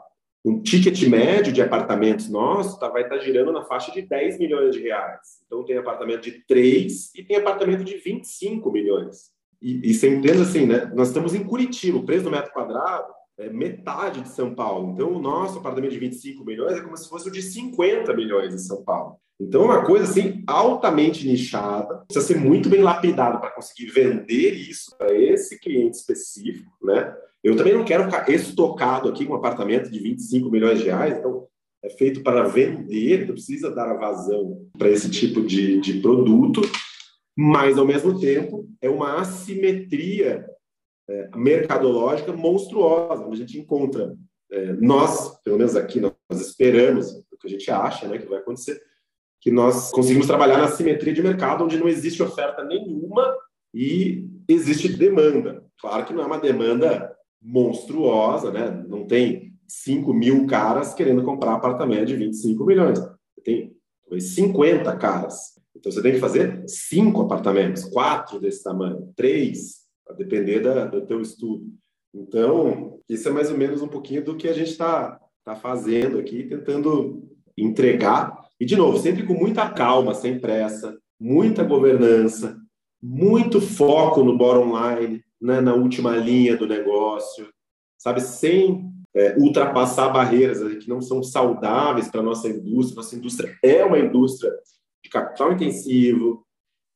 um ticket médio de apartamentos nosso tá, vai estar tá girando na faixa de 10 milhões de reais. Então, tem apartamento de 3 e tem apartamento de 25 milhões. E, e você assim, né? Nós estamos em Curitiba, o preço do metro quadrado é metade de São Paulo. Então, o nosso apartamento de 25 milhões é como se fosse o de 50 milhões em São Paulo. Então, é uma coisa assim altamente nichada, precisa ser muito bem lapidado para conseguir vender isso para esse cliente específico, né? Eu também não quero ficar estocado aqui com um apartamento de 25 milhões de reais, então é feito para vender, então precisa dar a vazão para esse tipo de, de produto, mas ao mesmo tempo é uma assimetria é, mercadológica monstruosa, onde a gente encontra, é, nós, pelo menos aqui, nós esperamos, o que a gente acha né, que vai acontecer, que nós conseguimos trabalhar na simetria de mercado, onde não existe oferta nenhuma e existe demanda. Claro que não é uma demanda monstruosa, né? Não tem 5 mil caras querendo comprar apartamento de 25 milhões. Tem talvez 50 caras. Então você tem que fazer cinco apartamentos, quatro desse tamanho, três, a depender da, do teu estudo. Então, isso é mais ou menos um pouquinho do que a gente está tá fazendo aqui, tentando entregar. E, de novo, sempre com muita calma, sem pressa, muita governança, muito foco no bottom line, né, na última linha do negócio, sabe, sem é, ultrapassar barreiras que não são saudáveis para a nossa indústria. Nossa indústria é uma indústria de capital intensivo,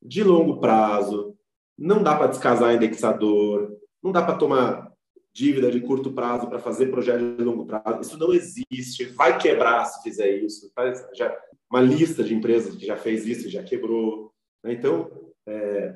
de longo prazo, não dá para descasar indexador, não dá para tomar dívida de curto prazo para fazer projeto de longo prazo. Isso não existe. Vai quebrar se fizer isso. Já, uma lista de empresas que já fez isso e já quebrou. Né? Então, é,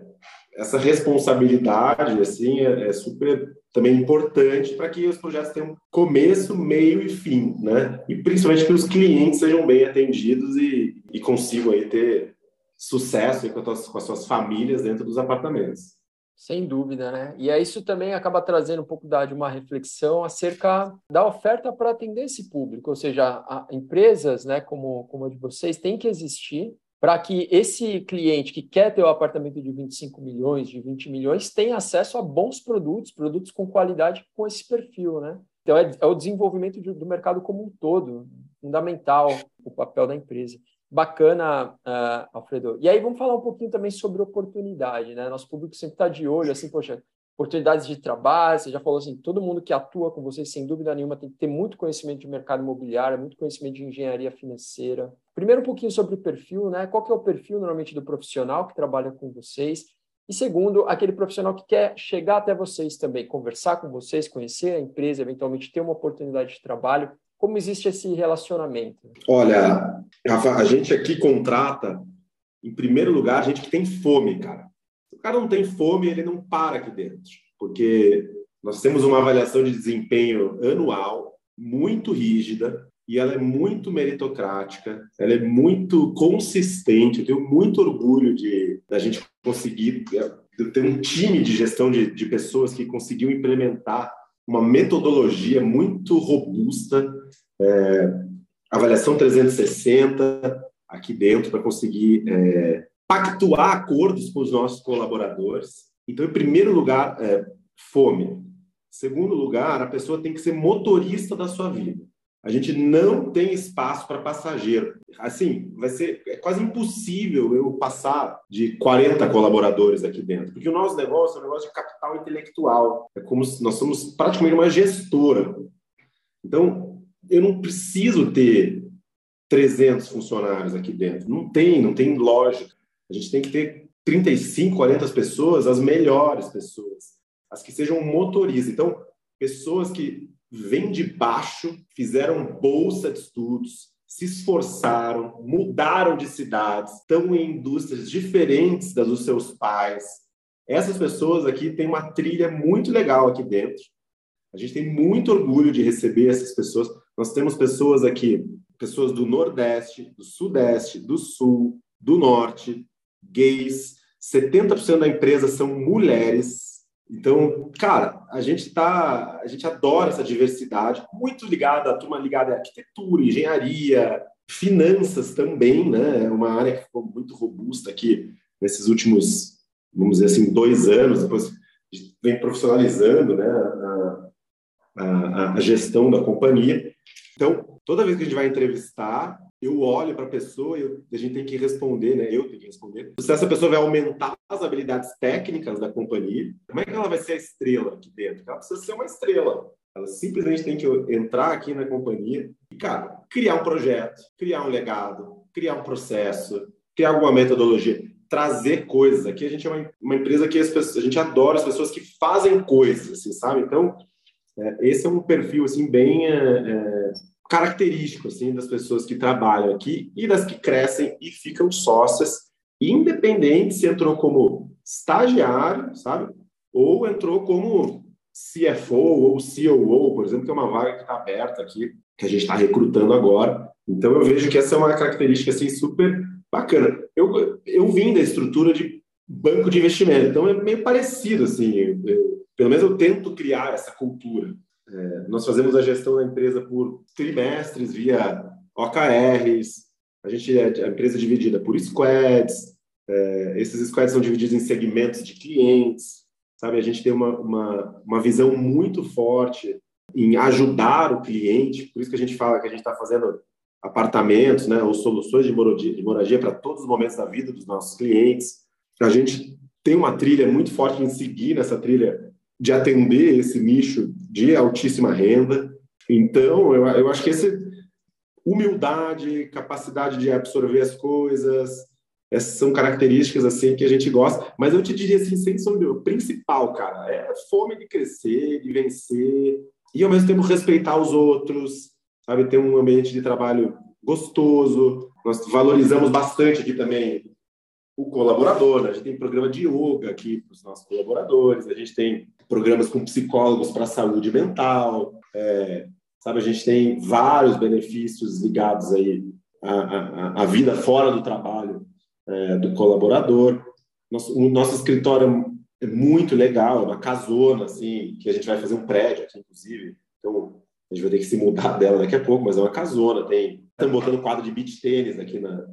essa responsabilidade assim é, é, super também importante para que os projetos tenham começo, meio e fim, né? E principalmente que os clientes sejam bem atendidos e, e consigam aí ter sucesso com as, com as suas famílias dentro dos apartamentos. Sem dúvida, né? E isso também acaba trazendo um pouco da, de uma reflexão acerca da oferta para atender esse público, ou seja, a, empresas, né, como, como a de vocês, têm que existir para que esse cliente que quer ter o um apartamento de 25 milhões, de 20 milhões, tenha acesso a bons produtos, produtos com qualidade com esse perfil, né? Então, é, é o desenvolvimento de, do mercado como um todo, fundamental o papel da empresa. Bacana, uh, Alfredo. E aí vamos falar um pouquinho também sobre oportunidade, né? Nosso público sempre está de olho, assim, poxa, oportunidades de trabalho, você já falou assim, todo mundo que atua com vocês, sem dúvida nenhuma, tem que ter muito conhecimento de mercado imobiliário, muito conhecimento de engenharia financeira. Primeiro, um pouquinho sobre o perfil, né? Qual que é o perfil, normalmente, do profissional que trabalha com vocês? E segundo, aquele profissional que quer chegar até vocês também, conversar com vocês, conhecer a empresa, eventualmente ter uma oportunidade de trabalho. Como existe esse relacionamento? Olha, Rafa, a gente aqui contrata, em primeiro lugar, a gente que tem fome, cara o cara não tem fome, ele não para aqui dentro, porque nós temos uma avaliação de desempenho anual muito rígida e ela é muito meritocrática, ela é muito consistente. Eu tenho muito orgulho de da gente conseguir ter um time de gestão de, de pessoas que conseguiu implementar uma metodologia muito robusta, é, avaliação 360 aqui dentro para conseguir é, pactuar acordos com os nossos colaboradores. Então, em primeiro lugar, é, fome. Segundo lugar, a pessoa tem que ser motorista da sua vida. A gente não tem espaço para passageiro. Assim, vai ser é quase impossível eu passar de 40 colaboradores aqui dentro, porque o nosso negócio é um negócio de capital intelectual. É como se nós somos praticamente uma gestora. Então, eu não preciso ter 300 funcionários aqui dentro. Não tem, não tem lógica. A gente tem que ter 35, 40 pessoas, as melhores pessoas, as que sejam motoristas. Então, pessoas que vêm de baixo, fizeram bolsa de estudos, se esforçaram, mudaram de cidades, estão em indústrias diferentes das dos seus pais. Essas pessoas aqui têm uma trilha muito legal aqui dentro. A gente tem muito orgulho de receber essas pessoas. Nós temos pessoas aqui, pessoas do Nordeste, do Sudeste, do Sul, do Norte, gays, 70% da empresa são mulheres. Então, cara, a gente tá, a gente adora essa diversidade, muito ligada, a turma ligada à arquitetura, engenharia, finanças também, né? É uma área que ficou muito robusta aqui nesses últimos, vamos dizer assim, dois anos. Depois vem profissionalizando, né? A, a, a gestão da companhia. Então, toda vez que a gente vai entrevistar, eu olho para a pessoa e a gente tem que responder, né? Eu tenho que responder. Se essa pessoa vai aumentar as habilidades técnicas da companhia, como é que ela vai ser a estrela aqui dentro? Ela precisa ser uma estrela. Ela simplesmente tem que entrar aqui na companhia e, cara, criar um projeto, criar um legado, criar um processo, criar alguma metodologia, trazer coisas. Aqui a gente é uma, uma empresa que pessoas, a gente adora as pessoas que fazem coisas, assim, sabe? Então, é, esse é um perfil, assim, bem... É, é, característico assim das pessoas que trabalham aqui e das que crescem e ficam sócias, independente se entrou como estagiário, sabe? Ou entrou como CFO ou COO, por exemplo, que é uma vaga que está aberta aqui, que a gente está recrutando agora. Então eu vejo que essa é uma característica assim super bacana. Eu, eu vim da estrutura de banco de investimento, então é meio parecido assim. Eu, pelo menos eu tento criar essa cultura. É, nós fazemos a gestão da empresa por trimestres via OKRs. A gente é a empresa é dividida por squads. É, esses squads são divididos em segmentos de clientes. Sabe, a gente tem uma, uma, uma visão muito forte em ajudar o cliente. Por isso que a gente fala que a gente está fazendo apartamentos, né, ou soluções de moradia, de moradia para todos os momentos da vida dos nossos clientes. A gente tem uma trilha muito forte em seguir nessa trilha de atender esse nicho de altíssima renda. Então, eu, eu acho que esse humildade, capacidade de absorver as coisas, essas são características assim que a gente gosta. Mas eu te diria assim, sem sombra, o principal, cara, é fome de crescer, de vencer e ao mesmo tempo respeitar os outros, sabe, ter um ambiente de trabalho gostoso. Nós valorizamos bastante aqui também o colaborador, né? a gente tem programa de yoga aqui para os nossos colaboradores, a gente tem programas com psicólogos para saúde mental, é, sabe, a gente tem vários benefícios ligados aí à, à, à vida fora do trabalho é, do colaborador. Nosso, o nosso escritório é muito legal, é uma casona, assim, que a gente vai fazer um prédio aqui, inclusive, então a gente vai ter que se mudar dela daqui a pouco, mas é uma casona, tem... Estamos botando quadro de beach tênis aqui na,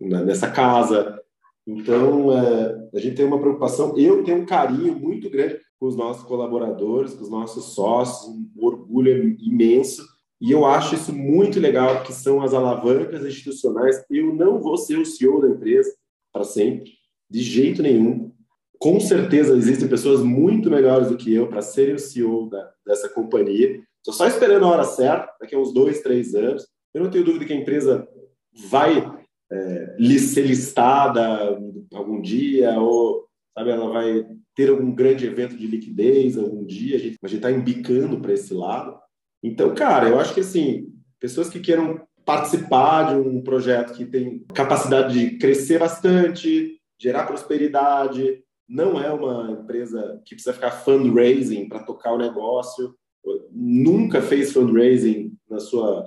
na, nessa casa, então, é, a gente tem uma preocupação, eu tenho um carinho muito grande com os nossos colaboradores, com os nossos sócios, um orgulho imenso, e eu acho isso muito legal, que são as alavancas institucionais. Eu não vou ser o CEO da empresa para sempre, de jeito nenhum. Com certeza existem pessoas muito melhores do que eu para serem o CEO da, dessa companhia. Estou só esperando a hora certa, daqui a uns dois, três anos. Eu não tenho dúvida que a empresa vai é, ser listada algum dia, ou sabe, ela vai ter algum grande evento de liquidez algum dia, a gente está embicando para esse lado. Então, cara, eu acho que assim, pessoas que queiram participar de um projeto que tem capacidade de crescer bastante, gerar prosperidade, não é uma empresa que precisa ficar fundraising para tocar o negócio, nunca fez fundraising na sua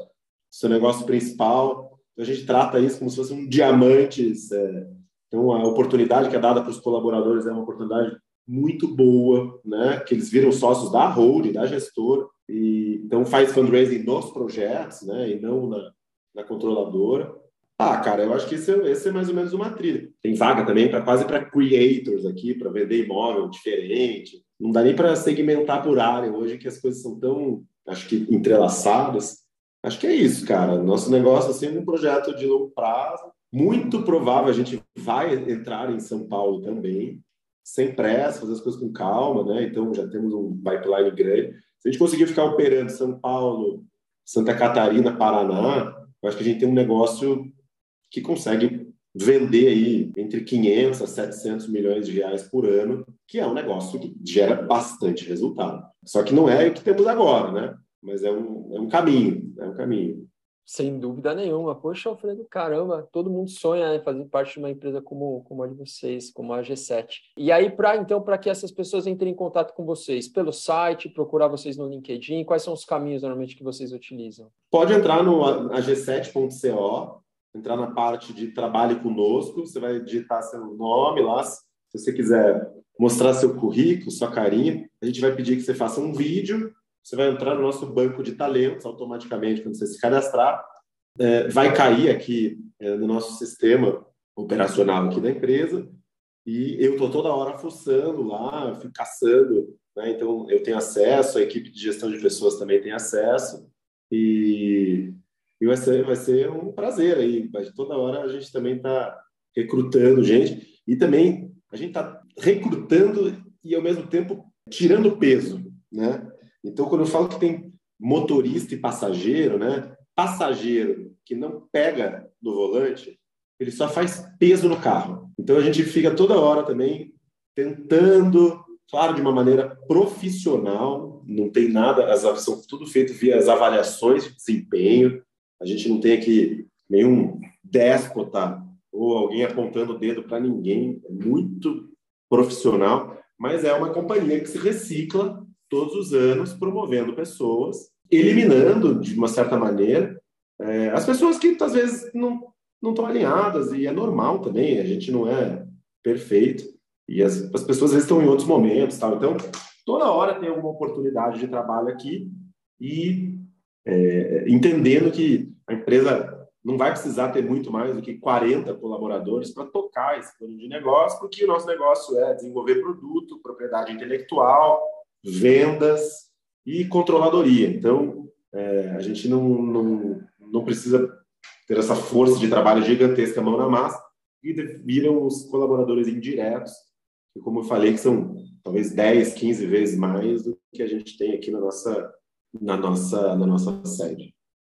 seu negócio principal, então, a gente trata isso como se fosse um diamante. É, então, a oportunidade que é dada para os colaboradores é uma oportunidade muito boa, né? Que eles viram sócios da holding, da gestora, e então faz fundraising nos projetos, né? E não na, na controladora. Ah, cara, eu acho que esse é, esse é mais ou menos uma trilha. Tem vaga também para quase para creators aqui, para vender imóvel diferente. Não dá nem para segmentar por área hoje que as coisas são tão, acho que entrelaçadas. Acho que é isso, cara. Nosso negócio assim, é um projeto de longo prazo. Muito provável a gente vai entrar em São Paulo também, sem pressa, fazer as coisas com calma, né? Então já temos um pipeline grande. Se a gente conseguir ficar operando São Paulo, Santa Catarina, Paraná, eu acho que a gente tem um negócio que consegue vender aí entre 500 a 700 milhões de reais por ano, que é um negócio que gera bastante resultado. Só que não é o que temos agora, né? mas é um, é um caminho, é um caminho. Sem dúvida nenhuma. Poxa, Alfredo, caramba, todo mundo sonha em né, fazer parte de uma empresa como, como a de vocês, como a G7. E aí, para então, para que essas pessoas entrem em contato com vocês? Pelo site, procurar vocês no LinkedIn? Quais são os caminhos normalmente que vocês utilizam? Pode entrar no ag7.co, entrar na parte de trabalhe conosco, você vai digitar seu nome lá. Se você quiser mostrar seu currículo, sua carinha, a gente vai pedir que você faça um vídeo você vai entrar no nosso banco de talentos automaticamente quando você se cadastrar. É, vai cair aqui é, no nosso sistema operacional aqui da empresa e eu estou toda hora fuçando lá, fico caçando, né? então eu tenho acesso, a equipe de gestão de pessoas também tem acesso e, e vai, ser, vai ser um prazer aí, mas toda hora a gente também está recrutando gente e também a gente está recrutando e ao mesmo tempo tirando peso, né? Então, quando eu falo que tem motorista e passageiro, né? Passageiro que não pega no volante, ele só faz peso no carro. Então, a gente fica toda hora também tentando, claro, de uma maneira profissional, não tem nada, as são tudo feito via as avaliações de desempenho. A gente não tem aqui nenhum déspota ou alguém apontando o dedo para ninguém, é muito profissional, mas é uma companhia que se recicla todos os anos promovendo pessoas, eliminando, de uma certa maneira, é, as pessoas que às vezes não não estão alinhadas e é normal também, a gente não é perfeito e as, as pessoas às vezes estão em outros momentos, tal. Então, toda hora tem alguma oportunidade de trabalho aqui e é, entendendo que a empresa não vai precisar ter muito mais do que 40 colaboradores para tocar esse plano de negócio, porque o nosso negócio é desenvolver produto, propriedade intelectual, vendas e controladoria. Então, é, a gente não, não, não precisa ter essa força de trabalho gigantesca mão na massa e viram os colaboradores indiretos, que, como eu falei, que são talvez 10, 15 vezes mais do que a gente tem aqui na nossa, na nossa, na nossa sede.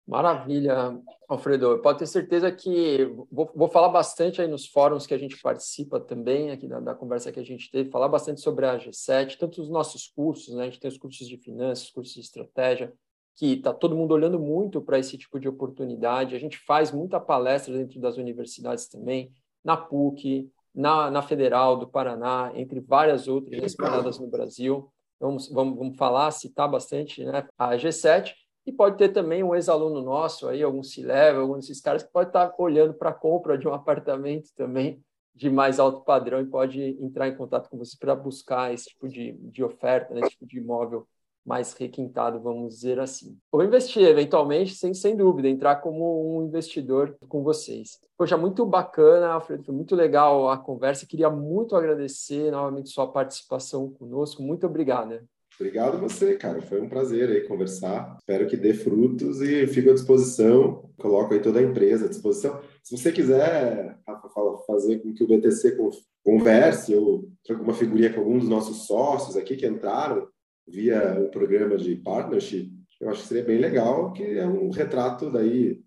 Maravilha, Alfredo. Pode ter certeza que vou, vou, falar bastante aí nos fóruns que a gente participa também, aqui da, da, conversa que a gente teve, falar bastante sobre a G7, tanto os nossos cursos, né? A gente tem os cursos de finanças, cursos de estratégia, que está todo mundo olhando muito para esse tipo de oportunidade. A gente faz muita palestra dentro das universidades também, na PUC, na, na Federal do Paraná, entre várias outras espalhadas no Brasil. Vamos, vamos, vamos falar, citar bastante né? a G7 e pode ter também um ex-aluno nosso aí, algum C-Level, algum desses caras que pode estar olhando para a compra de um apartamento também de mais alto padrão e pode entrar em contato com você para buscar esse tipo de, de oferta, né, esse tipo de imóvel mais requintado, vamos dizer assim. Ou investir, eventualmente, sem, sem dúvida, entrar como um investidor com vocês. Poxa, muito bacana, Alfredo, foi muito legal a conversa. Queria muito agradecer novamente sua participação conosco. Muito obrigado. Obrigado você, cara. Foi um prazer aí conversar. Espero que dê frutos e fico à disposição. Coloco aí toda a empresa à disposição. Se você quiser, Rafa, fazer com que o BTC converse ou traga uma figurinha com algum dos nossos sócios aqui que entraram via o programa de partnership, eu acho que seria bem legal, que é um retrato daí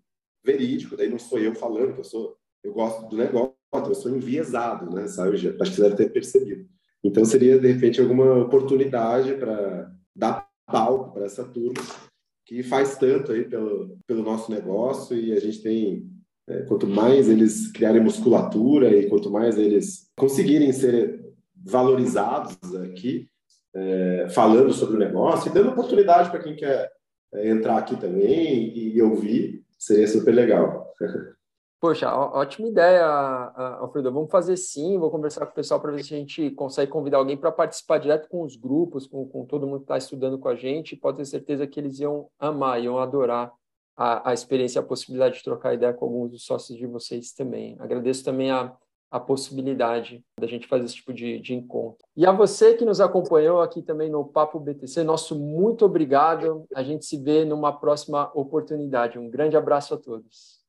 verídico. Daí não sou eu falando que eu sou, eu gosto do negócio, eu sou enviesado, né? Sabe? Acho que você deve ter percebido. Então, seria, de repente, alguma oportunidade para dar palco para essa turma que faz tanto aí pelo, pelo nosso negócio e a gente tem, é, quanto mais eles criarem musculatura e quanto mais eles conseguirem ser valorizados aqui, é, falando sobre o negócio e dando oportunidade para quem quer é, entrar aqui também e, e ouvir, seria super legal. Poxa, ótima ideia, Alfredo. Vamos fazer sim, vou conversar com o pessoal para ver se a gente consegue convidar alguém para participar direto com os grupos, com, com todo mundo que está estudando com a gente. Pode ter certeza que eles iam amar, iam adorar a, a experiência, a possibilidade de trocar ideia com alguns dos sócios de vocês também. Agradeço também a, a possibilidade da gente fazer esse tipo de, de encontro. E a você que nos acompanhou aqui também no Papo BTC, nosso muito obrigado. A gente se vê numa próxima oportunidade. Um grande abraço a todos.